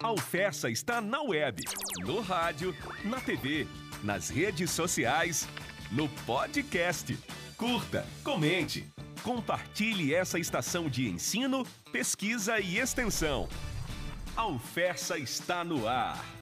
A Alfessa está na web, no rádio, na TV, nas redes sociais, no podcast. Curta, comente, compartilhe essa estação de ensino, pesquisa e extensão. A Alfessa está no ar.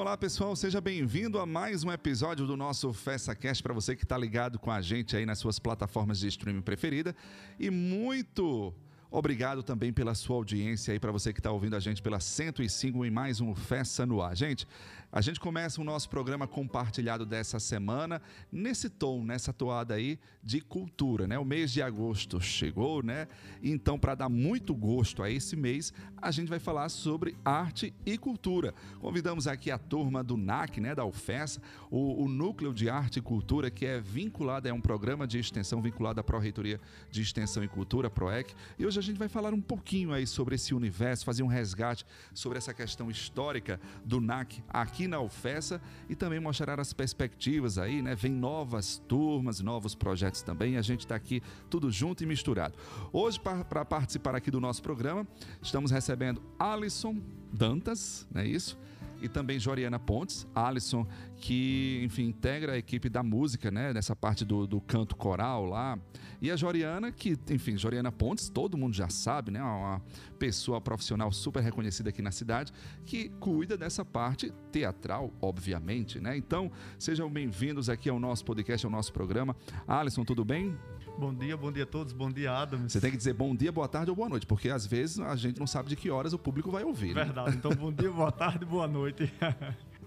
Olá pessoal, seja bem-vindo a mais um episódio do nosso FessaCast para você que está ligado com a gente aí nas suas plataformas de streaming preferida. E muito Obrigado também pela sua audiência aí, para você que está ouvindo a gente pela 105 em mais um Festa no Ar. Gente, a gente começa o nosso programa compartilhado dessa semana nesse tom, nessa toada aí de cultura, né? O mês de agosto chegou, né? Então, para dar muito gosto a esse mês, a gente vai falar sobre arte e cultura. Convidamos aqui a turma do NAC, né? Da UFES, o, o Núcleo de Arte e Cultura, que é vinculado, é um programa de extensão vinculado à Pró-Reitoria de Extensão e Cultura, PROEC. E hoje a gente vai falar um pouquinho aí sobre esse universo, fazer um resgate sobre essa questão histórica do NAC aqui na UFESA e também mostrar as perspectivas aí, né? Vem novas turmas, novos projetos também. A gente está aqui tudo junto e misturado. Hoje, para participar aqui do nosso programa, estamos recebendo Alisson Dantas, não é isso? E também Joriana Pontes, Alisson, que, enfim, integra a equipe da música, né, nessa parte do, do canto coral lá, e a Joriana, que, enfim, Joriana Pontes, todo mundo já sabe, né, uma pessoa profissional super reconhecida aqui na cidade, que cuida dessa parte teatral, obviamente, né, então, sejam bem-vindos aqui ao nosso podcast, ao nosso programa. Alisson, tudo bem? Bom dia, bom dia a todos, bom dia, Adams. Você tem que dizer bom dia, boa tarde ou boa noite, porque às vezes a gente não sabe de que horas o público vai ouvir. Né? Verdade, então bom dia, boa tarde, boa noite.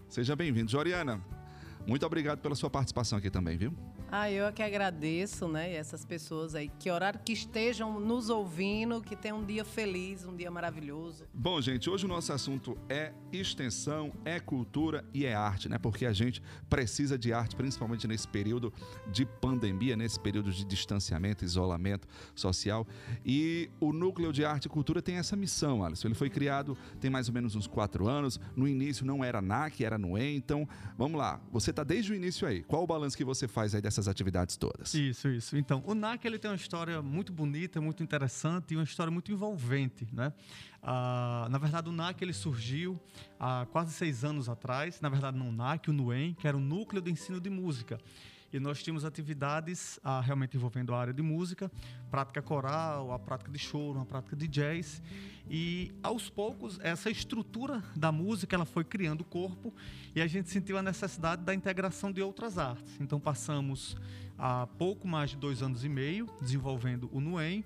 Seja bem-vindo. Joriana, muito obrigado pela sua participação aqui também, viu? Ah, eu é que agradeço, né? Essas pessoas aí, que horário que estejam nos ouvindo, que tenham um dia feliz, um dia maravilhoso. Bom, gente, hoje o nosso assunto é extensão, é cultura e é arte, né? Porque a gente precisa de arte, principalmente nesse período de pandemia, nesse período de distanciamento, isolamento social. E o Núcleo de Arte e Cultura tem essa missão, Alisson. Ele foi criado tem mais ou menos uns quatro anos. No início não era NAC, era NUE. Então, vamos lá. Você está desde o início aí. Qual o balanço que você faz aí dessa essas atividades todas. Isso, isso. Então, o NAC ele tem uma história muito bonita, muito interessante e uma história muito envolvente, né? Ah, na verdade, o NAC ele surgiu há quase seis anos atrás. Na verdade, no NAC, o NUEM, que era o Núcleo de Ensino de Música. E nós tínhamos atividades ah, realmente envolvendo a área de música, prática coral, a prática de choro, a prática de jazz. E aos poucos, essa estrutura da música ela foi criando corpo e a gente sentiu a necessidade da integração de outras artes. Então passamos há pouco mais de dois anos e meio desenvolvendo o NUEM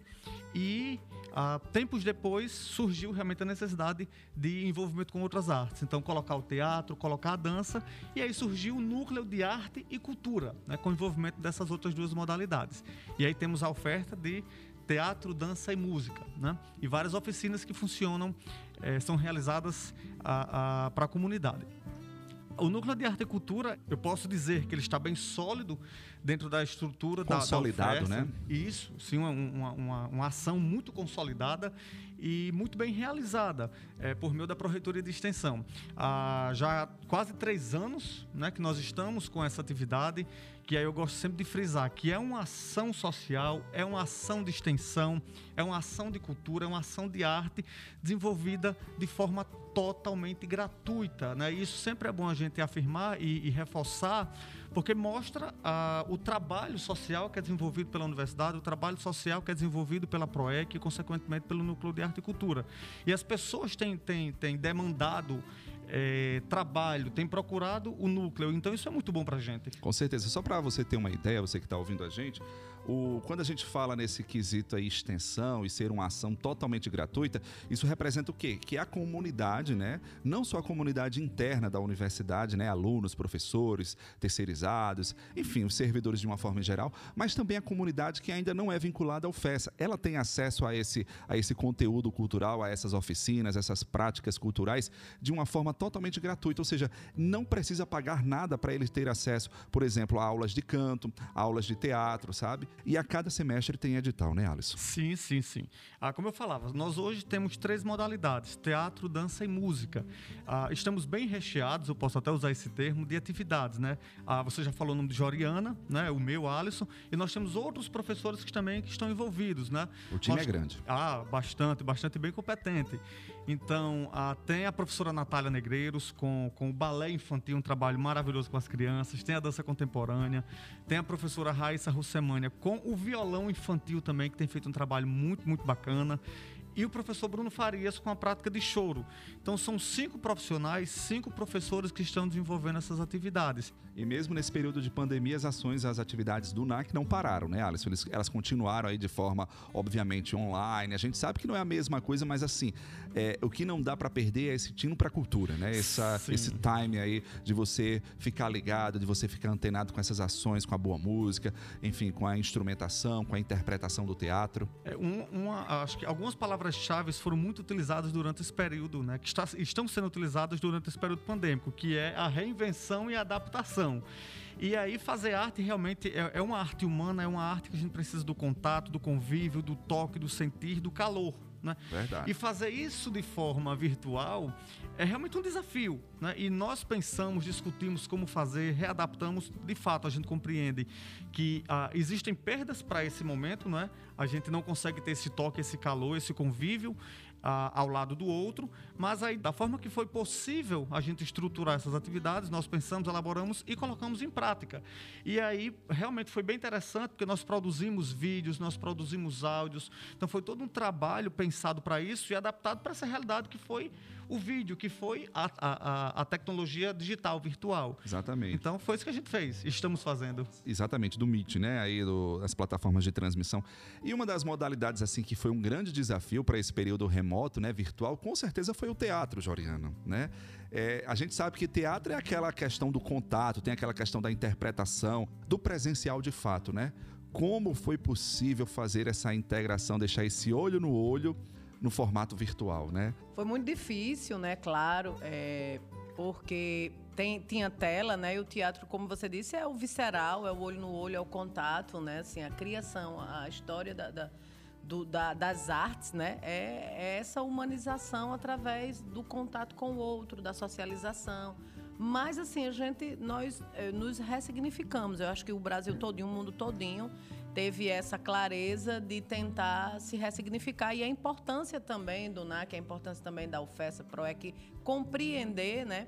e ah, tempos depois surgiu realmente a necessidade de envolvimento com outras artes. Então, colocar o teatro, colocar a dança, e aí surgiu o núcleo de arte e cultura, né, com o envolvimento dessas outras duas modalidades. E aí temos a oferta de teatro, dança e música, né? E várias oficinas que funcionam, eh, são realizadas para a comunidade. O núcleo de arte e cultura, eu posso dizer que ele está bem sólido dentro da estrutura Consolidado, da, da né? Isso, sim, uma, uma, uma, ação muito consolidada e muito bem realizada é, por meio da Proreitoria de Extensão. Há já quase três anos né, que nós estamos com essa atividade, que aí eu gosto sempre de frisar que é uma ação social, é uma ação de extensão, é uma ação de cultura, é uma ação de arte desenvolvida de forma totalmente gratuita. Né? Isso sempre é bom a gente afirmar e, e reforçar, porque mostra ah, o trabalho social que é desenvolvido pela universidade, o trabalho social que é desenvolvido pela PROEC e, consequentemente, pelo Núcleo de Arte e Cultura. E as pessoas têm, têm, têm demandado é, trabalho, têm procurado o núcleo. Então isso é muito bom para a gente. Com certeza. Só para você ter uma ideia, você que está ouvindo a gente, o, quando a gente fala nesse quesito aí, extensão e ser uma ação totalmente gratuita, isso representa o quê? Que a comunidade, né? Não só a comunidade interna da universidade, né? Alunos, professores, terceirizados, enfim, os servidores de uma forma geral, mas também a comunidade que ainda não é vinculada ao FESA. Ela tem acesso a esse, a esse conteúdo cultural, a essas oficinas, essas práticas culturais de uma forma totalmente gratuita, ou seja, não precisa pagar nada para eles ter acesso, por exemplo, a aulas de canto, aulas de teatro, sabe? E a cada semestre tem edital, né, Alisson? Sim, sim, sim. Ah, como eu falava, nós hoje temos três modalidades: teatro, dança e música. Ah, estamos bem recheados, eu posso até usar esse termo, de atividades, né? Ah, você já falou o nome de Joriana, né? O meu, Alisson, e nós temos outros professores que também que estão envolvidos, né? O time nós, é grande. Ah, bastante, bastante bem competente. Então, tem a professora Natália Negreiros com, com o balé infantil, um trabalho maravilhoso com as crianças, tem a dança contemporânea, tem a professora Raíssa Russemânia com o violão infantil também, que tem feito um trabalho muito, muito bacana e o professor Bruno Farias com a prática de choro. Então são cinco profissionais, cinco professores que estão desenvolvendo essas atividades. E mesmo nesse período de pandemia, as ações, as atividades do NAC não pararam, né, Alisson? Eles, elas continuaram aí de forma, obviamente, online. A gente sabe que não é a mesma coisa, mas assim, é, o que não dá para perder é esse tino para a cultura, né? Essa, esse time aí de você ficar ligado, de você ficar antenado com essas ações, com a boa música, enfim, com a instrumentação, com a interpretação do teatro. É, um, uma, acho que algumas palavras-chave foram muito utilizadas durante esse período, né? Que está, estão sendo utilizadas durante esse período pandêmico, que é a reinvenção e a adaptação. E aí fazer arte realmente é, é, uma arte humana, é uma arte que a gente precisa do contato, do convívio, do toque, do sentir, do calor. Né? E fazer isso de forma virtual é realmente um desafio. Né? E nós pensamos, discutimos como fazer, readaptamos. De fato, a gente compreende que ah, existem perdas para esse momento, né? a gente não consegue ter esse toque, esse calor, esse convívio ao lado do outro, mas aí da forma que foi possível a gente estruturar essas atividades, nós pensamos, elaboramos e colocamos em prática. E aí realmente foi bem interessante porque nós produzimos vídeos, nós produzimos áudios, então foi todo um trabalho pensado para isso e adaptado para essa realidade que foi o vídeo, que foi a, a, a, tecnologia digital, virtual. Exatamente. Então foi isso que a gente fez, estamos fazendo. Exatamente, do Meet, né? Aí do, das plataformas de transmissão. E uma das modalidades, assim, que foi um grande desafio para esse período remoto, né, virtual, com certeza foi o teatro, Joriano, né? É, a gente sabe que teatro é aquela questão do contato, tem aquela questão da interpretação, do presencial de fato, né? Como foi possível fazer essa integração, deixar esse olho no olho no formato virtual, né? Foi muito difícil, né? Claro, é, porque tem, tinha tela, né? E o teatro, como você disse, é o visceral, é o olho no olho, é o contato, né? Assim, a criação, a história da, da, do, da, das artes, né? É, é, essa humanização através do contato com o outro, da socialização. Mas assim, a gente, nós eh, nos ressignificamos. Eu acho que o Brasil todinho, o mundo todinho, teve essa clareza de tentar se ressignificar e a importância também do NAC, a importância também da UFESA PROEC compreender, né,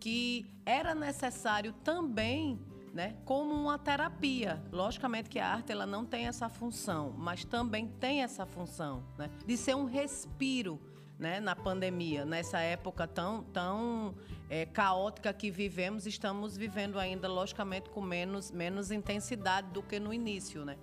que era necessário também né, como uma terapia. Logicamente que a arte ela não tem essa função, mas também tem essa função né, de ser um respiro né, na pandemia, nessa época tão, tão é, caótica que vivemos, estamos vivendo ainda, logicamente, com menos, menos intensidade do que no início. Né?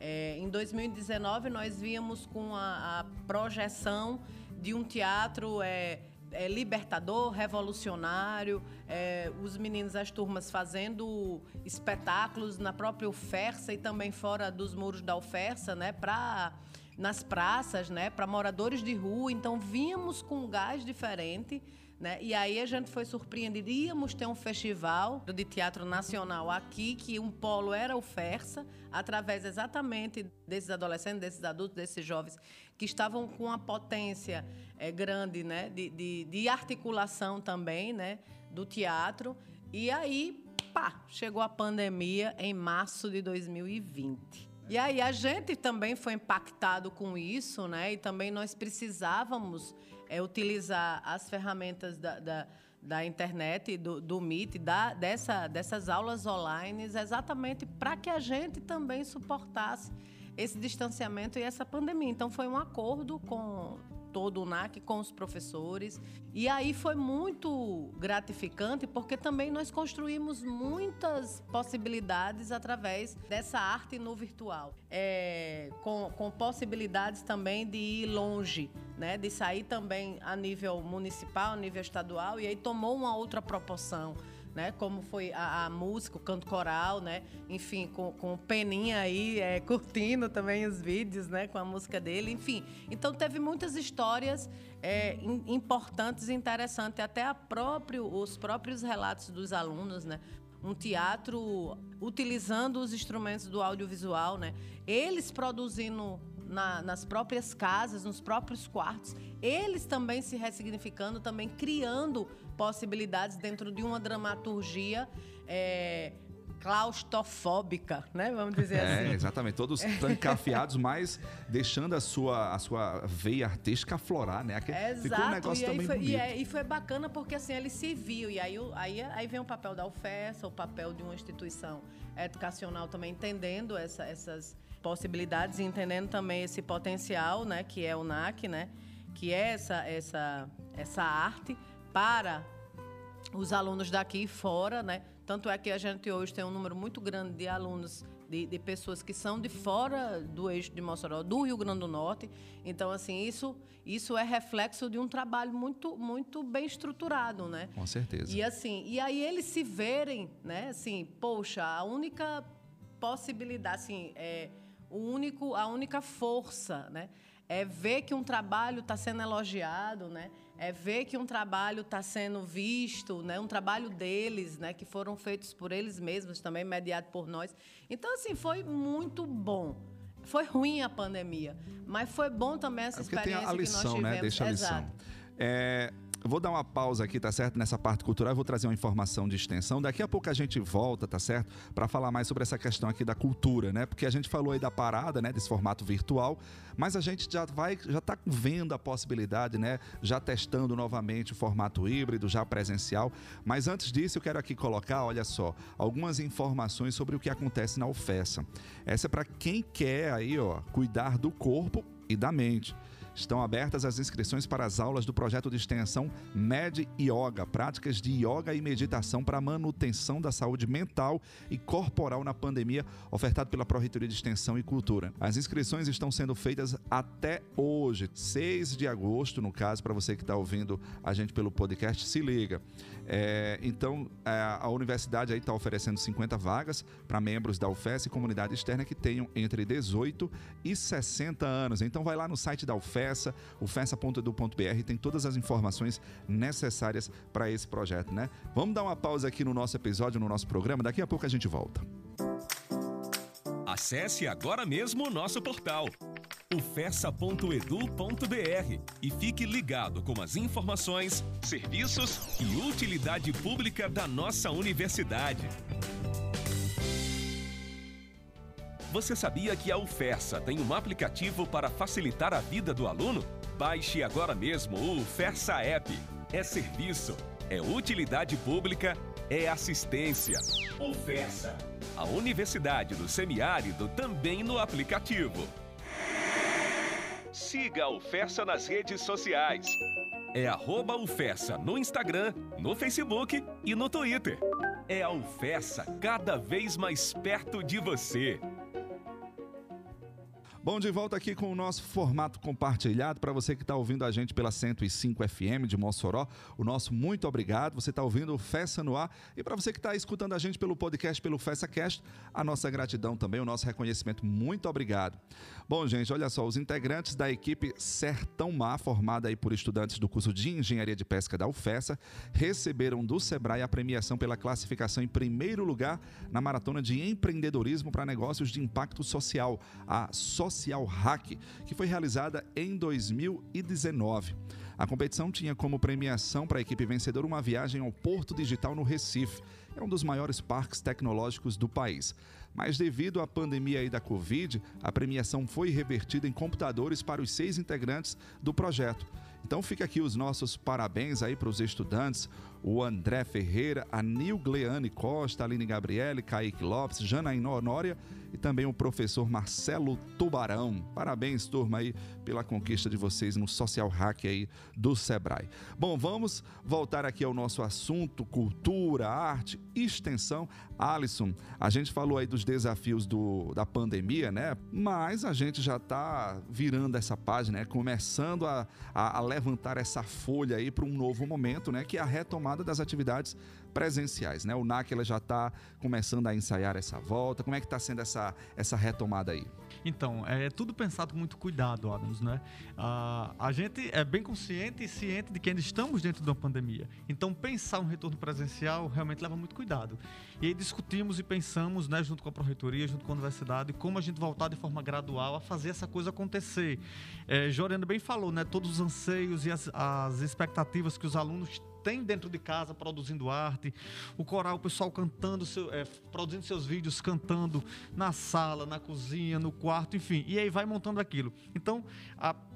É, em 2019, nós víamos com a, a projeção de um teatro é, é, libertador, revolucionário, é, os meninos, as turmas fazendo espetáculos na própria UFERSA e também fora dos muros da UFERSA, né, para nas praças, né, para moradores de rua. Então, vínhamos com um gás diferente. Né? E aí a gente foi surpreendido. Íamos ter um festival de teatro nacional aqui, que um polo era o FERSA, através exatamente desses adolescentes, desses adultos, desses jovens, que estavam com uma potência é, grande né? de, de, de articulação também né? do teatro. E aí, pá, chegou a pandemia em março de 2020. E aí a gente também foi impactado com isso, né? E também nós precisávamos é, utilizar as ferramentas da, da, da internet, do, do Meet, da, dessa, dessas aulas online, exatamente para que a gente também suportasse esse distanciamento e essa pandemia. Então foi um acordo com todo o NAC com os professores. E aí foi muito gratificante porque também nós construímos muitas possibilidades através dessa arte no virtual. É, com, com possibilidades também de ir longe, né? de sair também a nível municipal, a nível estadual, e aí tomou uma outra proporção né? Como foi a, a música, o canto coral, né? Enfim, com, com o Peninha aí é, curtindo também os vídeos, né? Com a música dele, enfim. Então teve muitas histórias é, importantes e interessantes, até próprio, os próprios relatos dos alunos, né? um teatro utilizando os instrumentos do audiovisual, né? Eles produzindo na, nas próprias casas, nos próprios quartos, eles também se ressignificando, também criando possibilidades dentro de uma dramaturgia é, claustrofóbica, né? Vamos dizer é, assim. Exatamente, todos trancafiados, mas deixando a sua, a sua veia artística aflorar, né? Exato. Ficou um negócio e também foi, bonito. E, é, e, foi bacana porque assim ele se viu e aí, aí, aí vem o papel da UFES, o papel de uma instituição educacional também entendendo essa, essas possibilidades e entendendo também esse potencial, né? Que é o NAC, né? Que é essa essa essa arte para os alunos daqui e fora, né? Tanto é que a gente hoje tem um número muito grande de alunos, de, de, pessoas que são de fora do eixo de Mossoró, do Rio Grande do Norte. Então, assim, isso, isso é reflexo de um trabalho muito, muito bem estruturado, né? Com certeza. E assim, e aí eles se verem, né? Assim, poxa, a única possibilidade, assim, é o único, a única força, né? É ver que um trabalho está sendo elogiado, né? É ver que um trabalho está sendo visto, né? um trabalho deles, né? que foram feitos por eles mesmos, também mediado por nós. Então, assim, foi muito bom. Foi ruim a pandemia, mas foi bom também essa é experiência tem a lição, que nós tivemos. Né? Deixa a lição. Exato. É, vou dar uma pausa aqui, tá certo? Nessa parte cultural, eu vou trazer uma informação de extensão. Daqui a pouco a gente volta, tá certo? Para falar mais sobre essa questão aqui da cultura, né? Porque a gente falou aí da parada, né? Desse formato virtual, mas a gente já vai, já tá vendo a possibilidade, né? Já testando novamente o formato híbrido, já presencial. Mas antes disso, eu quero aqui colocar, olha só, algumas informações sobre o que acontece na UFESA. Essa é para quem quer aí, ó, cuidar do corpo e da mente. Estão abertas as inscrições para as aulas do projeto de extensão Med Yoga, práticas de yoga e meditação para manutenção da saúde mental e corporal na pandemia, ofertado pela Pró-Reitoria de Extensão e Cultura. As inscrições estão sendo feitas até hoje, 6 de agosto, no caso, para você que está ouvindo a gente pelo podcast, se liga. É, então, é, a universidade está oferecendo 50 vagas para membros da UFES e comunidade externa que tenham entre 18 e 60 anos. Então, vai lá no site da UFESA, ufesa.edu.br, tem todas as informações necessárias para esse projeto, né? Vamos dar uma pausa aqui no nosso episódio, no nosso programa, daqui a pouco a gente volta. Acesse agora mesmo o nosso portal ufessa.edu.br e fique ligado com as informações, serviços e utilidade pública da nossa universidade. Você sabia que a UFESA tem um aplicativo para facilitar a vida do aluno? Baixe agora mesmo o UFESA App. É serviço, é utilidade pública, é assistência. UFESA, a Universidade do Semiárido também no aplicativo. Siga a UFESA nas redes sociais. É arroba UFESA no Instagram, no Facebook e no Twitter. É a UFESA cada vez mais perto de você. Bom, de volta aqui com o nosso formato compartilhado. Para você que está ouvindo a gente pela 105 FM de Mossoró, o nosso muito obrigado. Você está ouvindo o Festa no Ar. E para você que está escutando a gente pelo podcast, pelo FestaCast, a nossa gratidão também, o nosso reconhecimento. Muito obrigado. Bom, gente, olha só, os integrantes da equipe Sertão Mar, formada aí por estudantes do curso de Engenharia de Pesca da UFESA, receberam do Sebrae a premiação pela classificação em primeiro lugar na Maratona de Empreendedorismo para Negócios de Impacto Social, a Social Hack, que foi realizada em 2019. A competição tinha como premiação para a equipe vencedora uma viagem ao Porto Digital no Recife. É um dos maiores parques tecnológicos do país. Mas devido à pandemia da Covid, a premiação foi revertida em computadores para os seis integrantes do projeto. Então fica aqui os nossos parabéns aí para os estudantes, o André Ferreira, a Nilgleane Costa, Aline Gabriele, Kaique Lopes, Janaína Honória e também o professor Marcelo Tubarão. Parabéns, turma, aí, pela conquista de vocês no Social Hack aí do Sebrae. Bom, vamos voltar aqui ao nosso assunto, cultura, arte, extensão. Alisson, a gente falou aí dos desafios do, da pandemia, né? Mas a gente já está virando essa página, né? começando a, a, a levantar essa folha aí para um novo momento, né? Que é a retomada retomada das atividades presenciais, né? O NAC ela já está começando a ensaiar essa volta. Como é que está sendo essa, essa retomada aí? Então, é tudo pensado com muito cuidado, Adams, né? A gente é bem consciente e ciente de que ainda estamos dentro de uma pandemia. Então, pensar um retorno presencial realmente leva muito cuidado. E aí discutimos e pensamos, né, junto com a Proreitoria, junto com a Universidade, como a gente voltar de forma gradual a fazer essa coisa acontecer. É, Joriano bem falou, né? Todos os anseios e as, as expectativas que os alunos tem dentro de casa produzindo arte, o coral, o pessoal cantando, seu, é, produzindo seus vídeos, cantando na sala, na cozinha, no quarto, enfim. E aí vai montando aquilo. Então,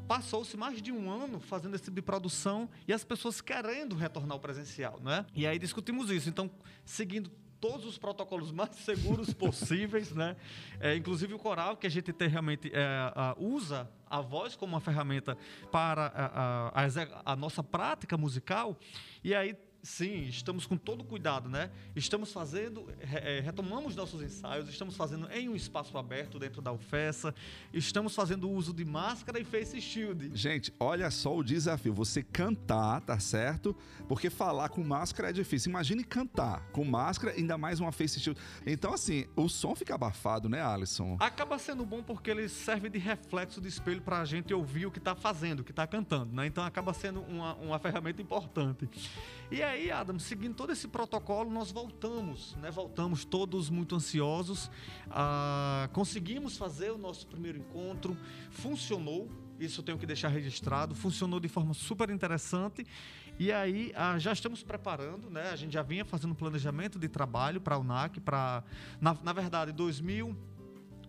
passou-se mais de um ano fazendo esse tipo de produção e as pessoas querendo retornar ao presencial, né? E aí discutimos isso. Então, seguindo todos os protocolos mais seguros possíveis, né? É, inclusive o coral, que a gente tem, realmente é, usa a voz como uma ferramenta para a, a, a nossa prática musical. E aí Sim, estamos com todo cuidado, né? Estamos fazendo, é, retomamos nossos ensaios, estamos fazendo em um espaço aberto dentro da UFESA, estamos fazendo uso de máscara e face shield. Gente, olha só o desafio, você cantar, tá certo? Porque falar com máscara é difícil. Imagine cantar com máscara, ainda mais uma face shield. Então, assim, o som fica abafado, né, Alisson? Acaba sendo bom porque ele serve de reflexo de espelho para a gente ouvir o que está fazendo, o que está cantando, né? Então acaba sendo uma, uma ferramenta importante. E aí, Adam, seguindo todo esse protocolo, nós voltamos, né? Voltamos todos muito ansiosos. Ah, conseguimos fazer o nosso primeiro encontro, funcionou. Isso eu tenho que deixar registrado. Funcionou de forma super interessante. E aí ah, já estamos preparando, né? A gente já vinha fazendo planejamento de trabalho para a UNAC, para na, na verdade 2000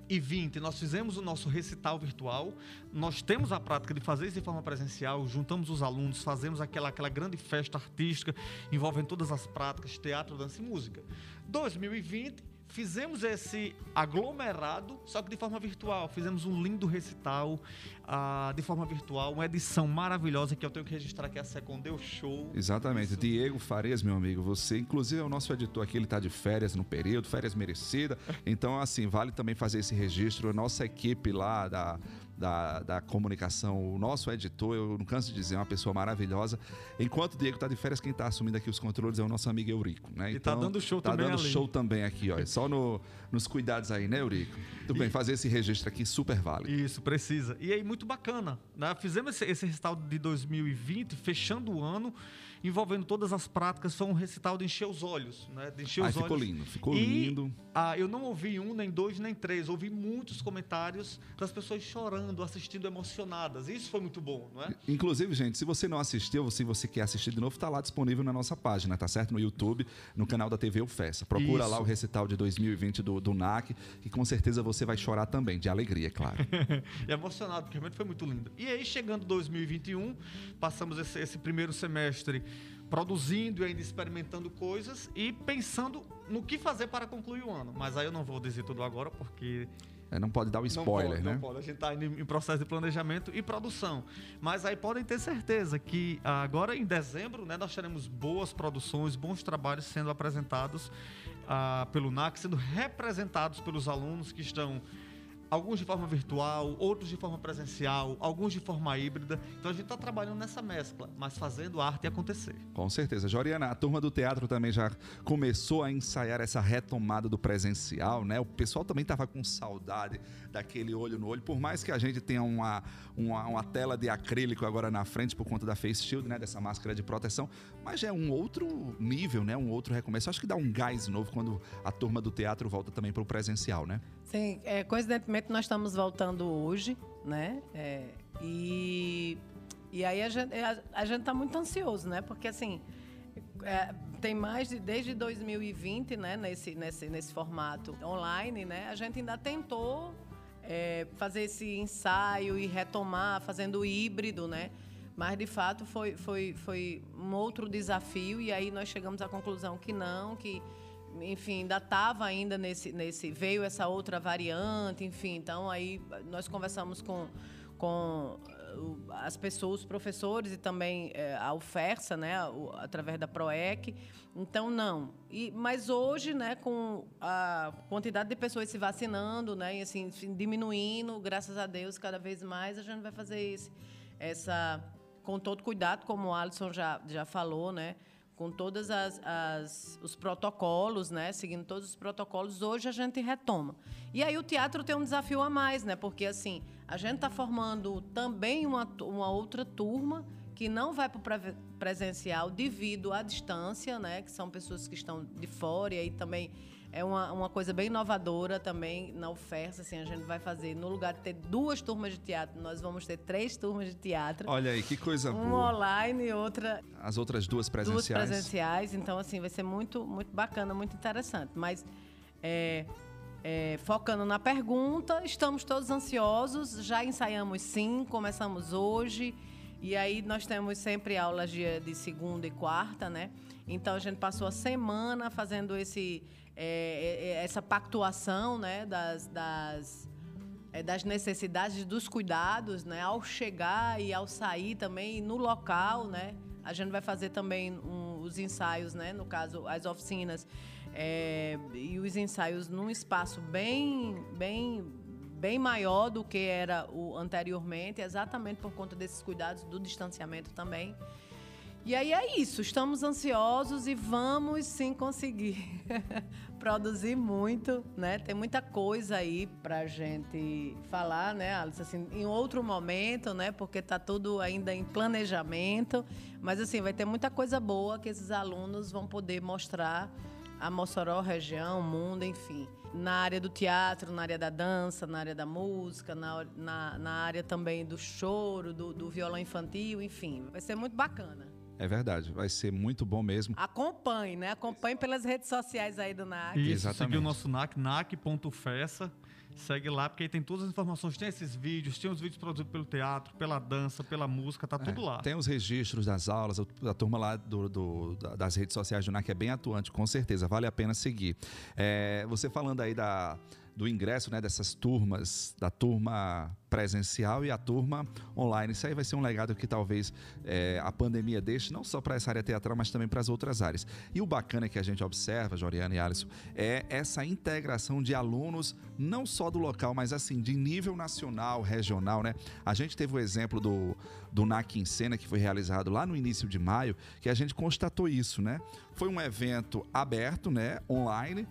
e 20, nós fizemos o nosso recital virtual. Nós temos a prática de fazer isso de forma presencial, juntamos os alunos, fazemos aquela, aquela grande festa artística envolvendo todas as práticas, teatro, dança e música. 2020, fizemos esse aglomerado, só que de forma virtual. Fizemos um lindo recital uh, de forma virtual, uma edição maravilhosa que eu tenho que registrar que é a Second deu show. Exatamente. Isso. Diego Farias, meu amigo, você, inclusive, é o nosso editor aqui, ele está de férias no período, férias merecidas. Então, assim, vale também fazer esse registro. A nossa equipe lá da da, da comunicação, o nosso editor, eu não canso de dizer, é uma pessoa maravilhosa. Enquanto o Diego está de férias, quem está assumindo aqui os controles é o nosso amigo Eurico. Né? E está então, dando show tá também. Está dando ali. show também aqui, ó. Só no, nos cuidados aí, né, Eurico? Tudo e... bem, fazer esse registro aqui super vale. Isso, precisa. E aí, muito bacana. Né? Fizemos esse, esse recital de 2020, fechando o ano envolvendo todas as práticas, foi um recital de encher os olhos, né? De encher os ficou olhos. lindo, ficou e, lindo. Ah, eu não ouvi um, nem dois, nem três, ouvi muitos comentários das pessoas chorando, assistindo emocionadas. Isso foi muito bom, não é? Inclusive, gente, se você não assistiu, se você quer assistir de novo, está lá disponível na nossa página, tá certo? No YouTube, no canal da TV UFESA. Procura Isso. lá o recital de 2020 do, do NAC, que com certeza você vai chorar também, de alegria, é claro. e emocionado, porque realmente foi muito lindo. E aí, chegando 2021, passamos esse, esse primeiro semestre produzindo e ainda experimentando coisas e pensando no que fazer para concluir o ano. Mas aí eu não vou dizer tudo agora porque é, não pode dar o spoiler, não pode, né? Não pode. A gente está em processo de planejamento e produção. Mas aí podem ter certeza que agora em dezembro, né, nós teremos boas produções, bons trabalhos sendo apresentados uh, pelo NAC, sendo representados pelos alunos que estão alguns de forma virtual, outros de forma presencial, alguns de forma híbrida. Então a gente está trabalhando nessa mescla, mas fazendo arte acontecer. Com certeza. Joriana, a turma do teatro também já começou a ensaiar essa retomada do presencial, né? O pessoal também estava com saudade daquele olho no olho, por mais que a gente tenha uma, uma, uma, tela de acrílico agora na frente por conta da face shield, né? Dessa máscara de proteção, mas já é um outro nível, né? Um outro recomeço. Acho que dá um gás novo quando a turma do teatro volta também para o presencial, né? Sim, é, coincidentemente nós estamos voltando hoje, né? É, e, e aí a gente a, a gente está muito ansioso, né? Porque assim é, tem mais de desde 2020, né? Nesse nesse nesse formato online, né? A gente ainda tentou é, fazer esse ensaio e retomar fazendo híbrido, né? Mas de fato foi foi foi um outro desafio e aí nós chegamos à conclusão que não, que enfim, ainda estava ainda nesse, nesse. Veio essa outra variante, enfim. Então, aí nós conversamos com, com uh, as pessoas, os professores e também é, a UFERSA, né, através da PROEC. Então, não. E, mas hoje, né, com a quantidade de pessoas se vacinando, né, e assim, diminuindo, graças a Deus, cada vez mais, a gente vai fazer esse, essa, com todo cuidado, como o Alisson já, já falou, né, com todos as, as, os protocolos, né? Seguindo todos os protocolos, hoje a gente retoma. E aí o teatro tem um desafio a mais, né? Porque assim, a gente está formando também uma, uma outra turma que não vai para o presencial devido à distância, né? Que são pessoas que estão de fora e aí também é uma, uma coisa bem inovadora também na oferta. Assim, a gente vai fazer, no lugar de ter duas turmas de teatro, nós vamos ter três turmas de teatro. Olha aí, que coisa uma boa. Uma online e outra. As outras duas presenciais. Duas presenciais. Então, assim, vai ser muito, muito bacana, muito interessante. Mas. É, é, focando na pergunta, estamos todos ansiosos, já ensaiamos sim, começamos hoje. E aí nós temos sempre aulas de, de segunda e quarta, né? Então a gente passou a semana fazendo esse, é, é, é, essa pactuação né, das, das, é, das necessidades dos cuidados, né, ao chegar e ao sair também no local, né, a gente vai fazer também um, os ensaios, né, no caso as oficinas é, e os ensaios num espaço bem, bem, bem maior do que era o anteriormente, exatamente por conta desses cuidados do distanciamento também. E aí é isso, estamos ansiosos e vamos sim conseguir produzir muito, né? Tem muita coisa aí pra gente falar, né, Alice? Assim, em outro momento, né? Porque tá tudo ainda em planejamento. Mas assim, vai ter muita coisa boa que esses alunos vão poder mostrar a Mossoró, região, mundo, enfim. Na área do teatro, na área da dança, na área da música, na, na, na área também do choro, do, do violão infantil, enfim. Vai ser muito bacana. É verdade, vai ser muito bom mesmo. Acompanhe, né? Acompanhe pelas redes sociais aí do NAC. Isso, Exatamente. seguir o nosso NAC, nac.festa. Segue lá, porque aí tem todas as informações. Tem esses vídeos, tem os vídeos produzidos pelo teatro, pela dança, pela música, tá é, tudo lá. Tem os registros das aulas, a turma lá do, do, das redes sociais do NAC é bem atuante, com certeza, vale a pena seguir. É, você falando aí da do ingresso né, dessas turmas, da turma presencial e a turma online. Isso aí vai ser um legado que talvez é, a pandemia deixe, não só para essa área teatral, mas também para as outras áreas. E o bacana que a gente observa, Joriana e Alisson, é essa integração de alunos, não só do local, mas assim, de nível nacional, regional, né? A gente teve o exemplo do, do NAC em Cena, que foi realizado lá no início de maio, que a gente constatou isso, né? Foi um evento aberto, né? Online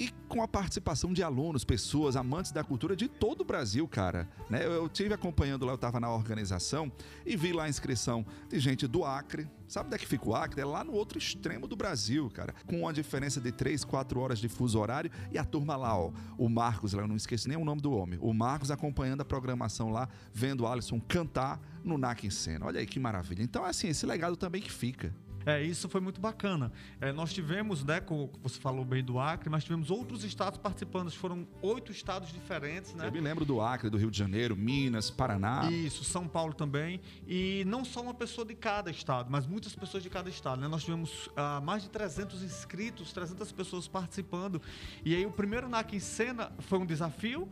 e com a participação de alunos, pessoas, amantes da cultura de todo o Brasil, cara. Né? Eu, tive acompanhando lá, eu estava na organização e vi lá a inscrição de gente do Acre. Sabe onde é que fica o Acre? É lá no outro extremo do Brasil, cara. Com uma diferença de 3, 4 horas de fuso horário e a turma lá, ó. O Marcos, eu não esqueço nem o nome do homem. O Marcos acompanhando a programação lá, vendo o Alisson cantar no NAC em cena. Olha aí que maravilha. Então, assim, esse legado também que fica. É, isso foi muito bacana. É, nós tivemos, né, como você falou bem do Acre, mas tivemos outros estados participando. Foram oito estados diferentes, né? Eu me lembro do Acre, do Rio de Janeiro, Minas, Paraná. Isso, São Paulo também. E não só uma pessoa de cada estado, mas muitas pessoas de cada estado, né? Nós tivemos uh, mais de 300 inscritos, 300 pessoas participando. E aí o primeiro NAC em cena foi um desafio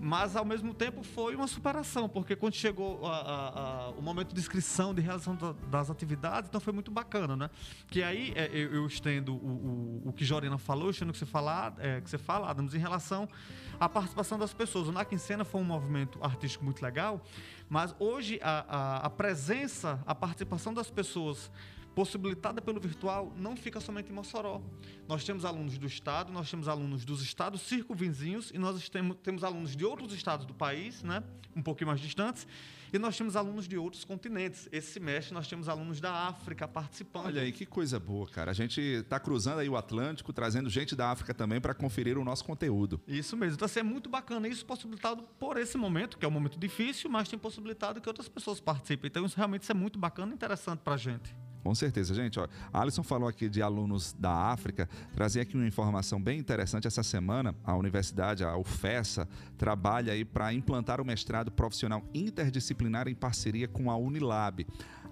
mas ao mesmo tempo foi uma superação, porque quando chegou a, a, a, o momento de inscrição, de realização da, das atividades, então foi muito bacana, né? Que aí é, eu, eu, estendo o, o, o, que Jorina falou, estendo o que você, falar, é, que você fala, Adams, em relação à participação das pessoas. O NAC em Cena foi um movimento artístico muito legal, mas hoje a presença, a participação das pessoas possibilitada pelo virtual não fica somente em Mossoró. Nós temos alunos do estado, nós temos alunos dos estados circunvizinhos e nós temos, temos alunos de outros estados do país, né, um pouquinho mais distantes, e nós temos alunos de outros continentes. Esse semestre nós temos alunos da África participando. Olha aí, que coisa boa, cara. A gente está cruzando aí o Atlântico, trazendo gente da África também para conferir o nosso conteúdo. Isso mesmo. Então, assim, é muito bacana. Isso possibilitado por esse momento, que é um momento difícil, mas tem possibilitado que outras pessoas participem. Então, isso realmente isso é muito bacana e interessante para a gente. Com certeza, gente. Ó, Alisson falou aqui de alunos da África. Trazer aqui uma informação bem interessante. Essa semana, a universidade, a UFESA, trabalha aí para implantar o mestrado profissional interdisciplinar em parceria com a Unilab.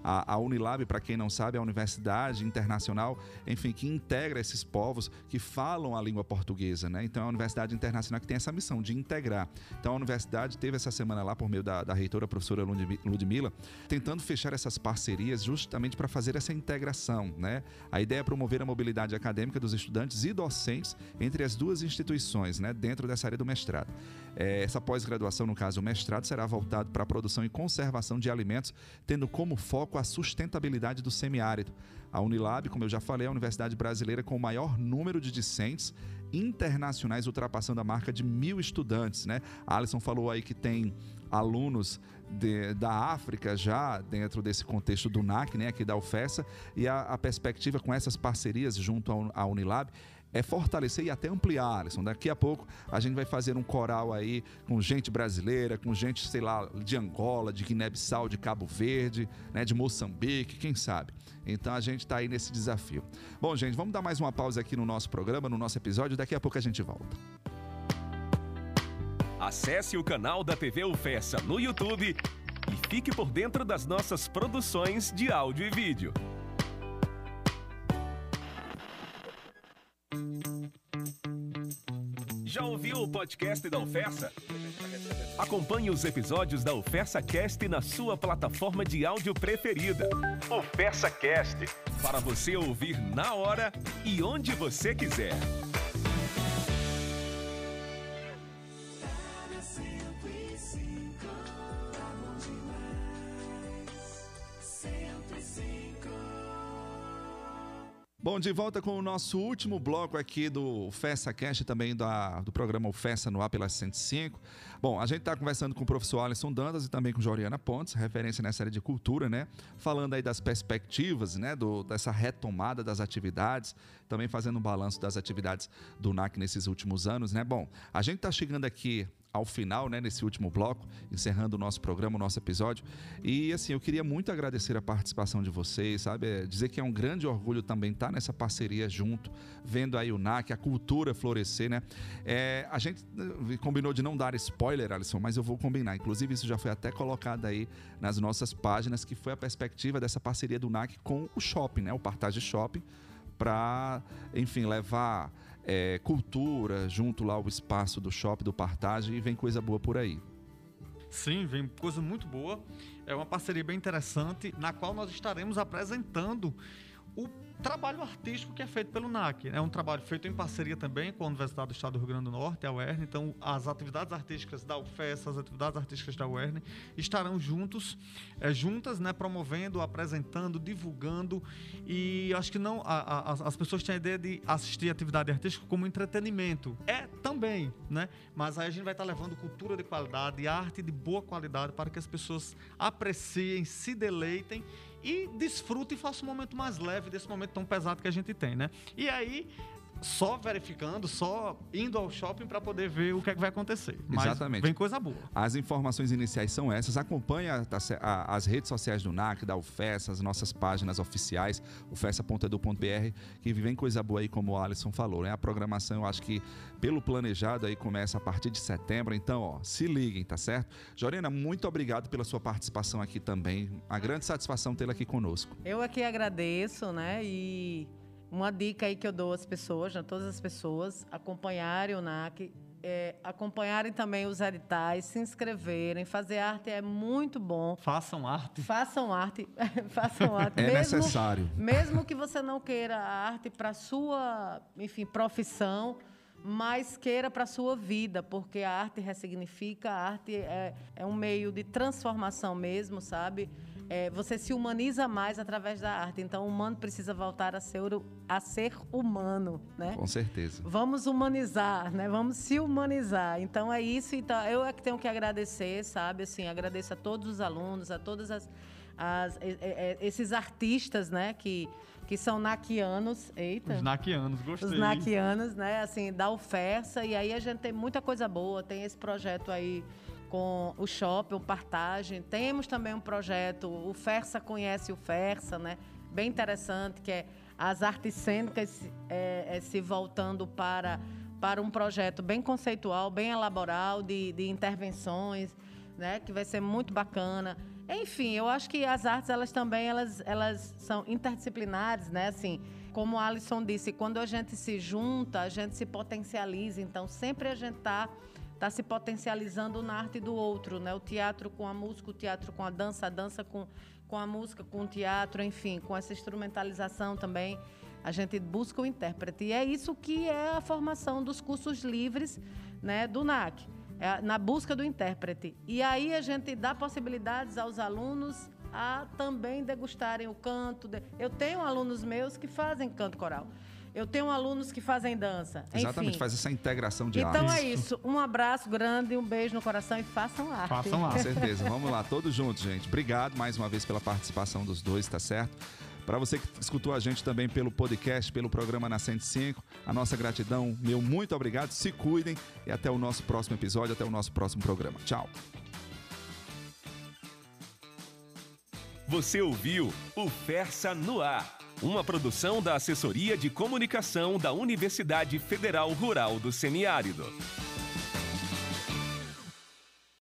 A, a Unilab, para quem não sabe, é a universidade internacional, enfim, que integra esses povos que falam a língua portuguesa, né? Então é a universidade internacional que tem essa missão de integrar. Então a universidade teve essa semana lá, por meio da, da reitora professora Ludmila, tentando fechar essas parcerias justamente para fazer essa integração, né? A ideia é promover a mobilidade acadêmica dos estudantes e docentes entre as duas instituições, né? Dentro dessa área do mestrado. É, essa pós-graduação, no caso o mestrado, será voltado para a produção e conservação de alimentos, tendo como foco a sustentabilidade do semiárido. A Unilab, como eu já falei, é a universidade brasileira com o maior número de discentes internacionais, ultrapassando a marca de mil estudantes. Né? A Alisson falou aí que tem alunos de, da África já dentro desse contexto do NAC, né, aqui da UFESA, e a, a perspectiva com essas parcerias junto à Unilab é fortalecer e até ampliar, Alisson. Daqui a pouco a gente vai fazer um coral aí com gente brasileira, com gente, sei lá, de Angola, de Guiné-Bissau, de Cabo Verde, né, de Moçambique, quem sabe. Então a gente está aí nesse desafio. Bom, gente, vamos dar mais uma pausa aqui no nosso programa, no nosso episódio. Daqui a pouco a gente volta. Acesse o canal da TV UFESA no YouTube e fique por dentro das nossas produções de áudio e vídeo. Já ouviu o podcast da UFESA? Acompanhe os episódios da UFESA Cast na sua plataforma de áudio preferida. UFESA Cast, para você ouvir na hora e onde você quiser. Bom, de volta com o nosso último bloco aqui do Festa Cast, também da, do programa Festa no ar pela 105. Bom, a gente está conversando com o professor Alisson Dantas e também com Joriana Pontes, referência nessa área de cultura, né? Falando aí das perspectivas, né? Do, dessa retomada das atividades, também fazendo um balanço das atividades do NAC nesses últimos anos, né? Bom, a gente está chegando aqui ao final, né, nesse último bloco, encerrando o nosso programa, o nosso episódio. E assim, eu queria muito agradecer a participação de vocês, sabe? É dizer que é um grande orgulho também estar nessa parceria junto, vendo aí o NAC, a cultura florescer, né? É, a gente eh, combinou de não dar spoiler, Alisson, mas eu vou combinar. Inclusive, isso já foi até colocado aí nas nossas páginas, que foi a perspectiva dessa parceria do NAC com o shopping, né? O Partage Shopping, para, enfim, levar é, cultura junto lá ao espaço do shopping, do Partage, e vem coisa boa por aí. Sim, vem coisa muito boa. É uma parceria bem interessante, na qual nós estaremos apresentando o trabalho artístico que é feito pelo NAC. É um trabalho feito em parceria também com a Universidade do Estado do Rio Grande do Norte, a UERN. Então, as atividades artísticas da UFES, as atividades artísticas da UERN estarão juntos, é, juntas, né, promovendo, apresentando, divulgando. E acho que não a, a, as pessoas têm a ideia de assistir atividade artística como entretenimento. É também, né? Mas aí a gente vai estar levando cultura de qualidade, arte de boa qualidade para que as pessoas apreciem, se deleitem e desfrute e faça um momento mais leve desse momento tão pesado que a gente tem, né? E aí só verificando, só indo ao shopping para poder ver o que, é que vai acontecer. Mas Exatamente. Vem coisa boa. As informações iniciais são essas. Acompanhe a, a, as redes sociais do NAC, da UFES, as nossas páginas oficiais, ufessa.edu.br, que vem coisa boa aí, como o Alisson falou. Né? A programação, eu acho que pelo planejado aí começa a partir de setembro. Então, ó, se liguem, tá certo? Jorena, muito obrigado pela sua participação aqui também. Uma grande satisfação tê-la aqui conosco. Eu aqui agradeço, né? E uma dica aí que eu dou às pessoas, a todas as pessoas, acompanharem o NAC, é, acompanharem também os editais, se inscreverem, fazer arte é muito bom. Façam arte. Façam arte, façam arte. É mesmo, necessário. Mesmo que você não queira a arte para sua, enfim, profissão, mas queira para sua vida, porque a arte ressignifica, a arte é, é um meio de transformação mesmo, sabe? É, você se humaniza mais através da arte. Então, o humano precisa voltar a ser, a ser humano, né? Com certeza. Vamos humanizar, né? Vamos se humanizar. Então, é isso. Então, eu é que tenho que agradecer, sabe? Assim, agradeço a todos os alunos, a todas as, as esses artistas, né? Que que são naquianos, eita. Os naquianos, gostei. Os naquianos, né, assim, da oferta, e aí a gente tem muita coisa boa, tem esse projeto aí com o shopping, o Partagem. Temos também um projeto, o Fersa conhece o Fersa, né? Bem interessante, que é as artes cênicas é, é, se voltando para, para um projeto bem conceitual, bem elaborado, de, de intervenções, né? Que vai ser muito bacana. Enfim, eu acho que as artes, elas também, elas, elas são interdisciplinares, né? Assim, como o Alisson disse, quando a gente se junta, a gente se potencializa. Então, sempre a gente está está se potencializando na arte do outro, né? O teatro com a música, o teatro com a dança, a dança com, com a música, com o teatro, enfim, com essa instrumentalização também. A gente busca o intérprete. E é isso que é a formação dos cursos livres né, do NAC, é na busca do intérprete. E aí a gente dá possibilidades aos alunos a também degustarem o canto. Eu tenho alunos meus que fazem canto coral. Eu tenho alunos que fazem dança. Exatamente, Enfim. faz essa integração de Então artes. é isso. Um abraço grande, um beijo no coração e façam arte. Façam Com arte. certeza. Vamos lá, todos juntos, gente. Obrigado mais uma vez pela participação dos dois, tá certo? Para você que escutou a gente também pelo podcast, pelo programa na 105, a nossa gratidão, meu muito obrigado. Se cuidem e até o nosso próximo episódio, até o nosso próximo programa. Tchau. Você ouviu o Fersa no Ar, uma produção da Assessoria de Comunicação da Universidade Federal Rural do Semiárido.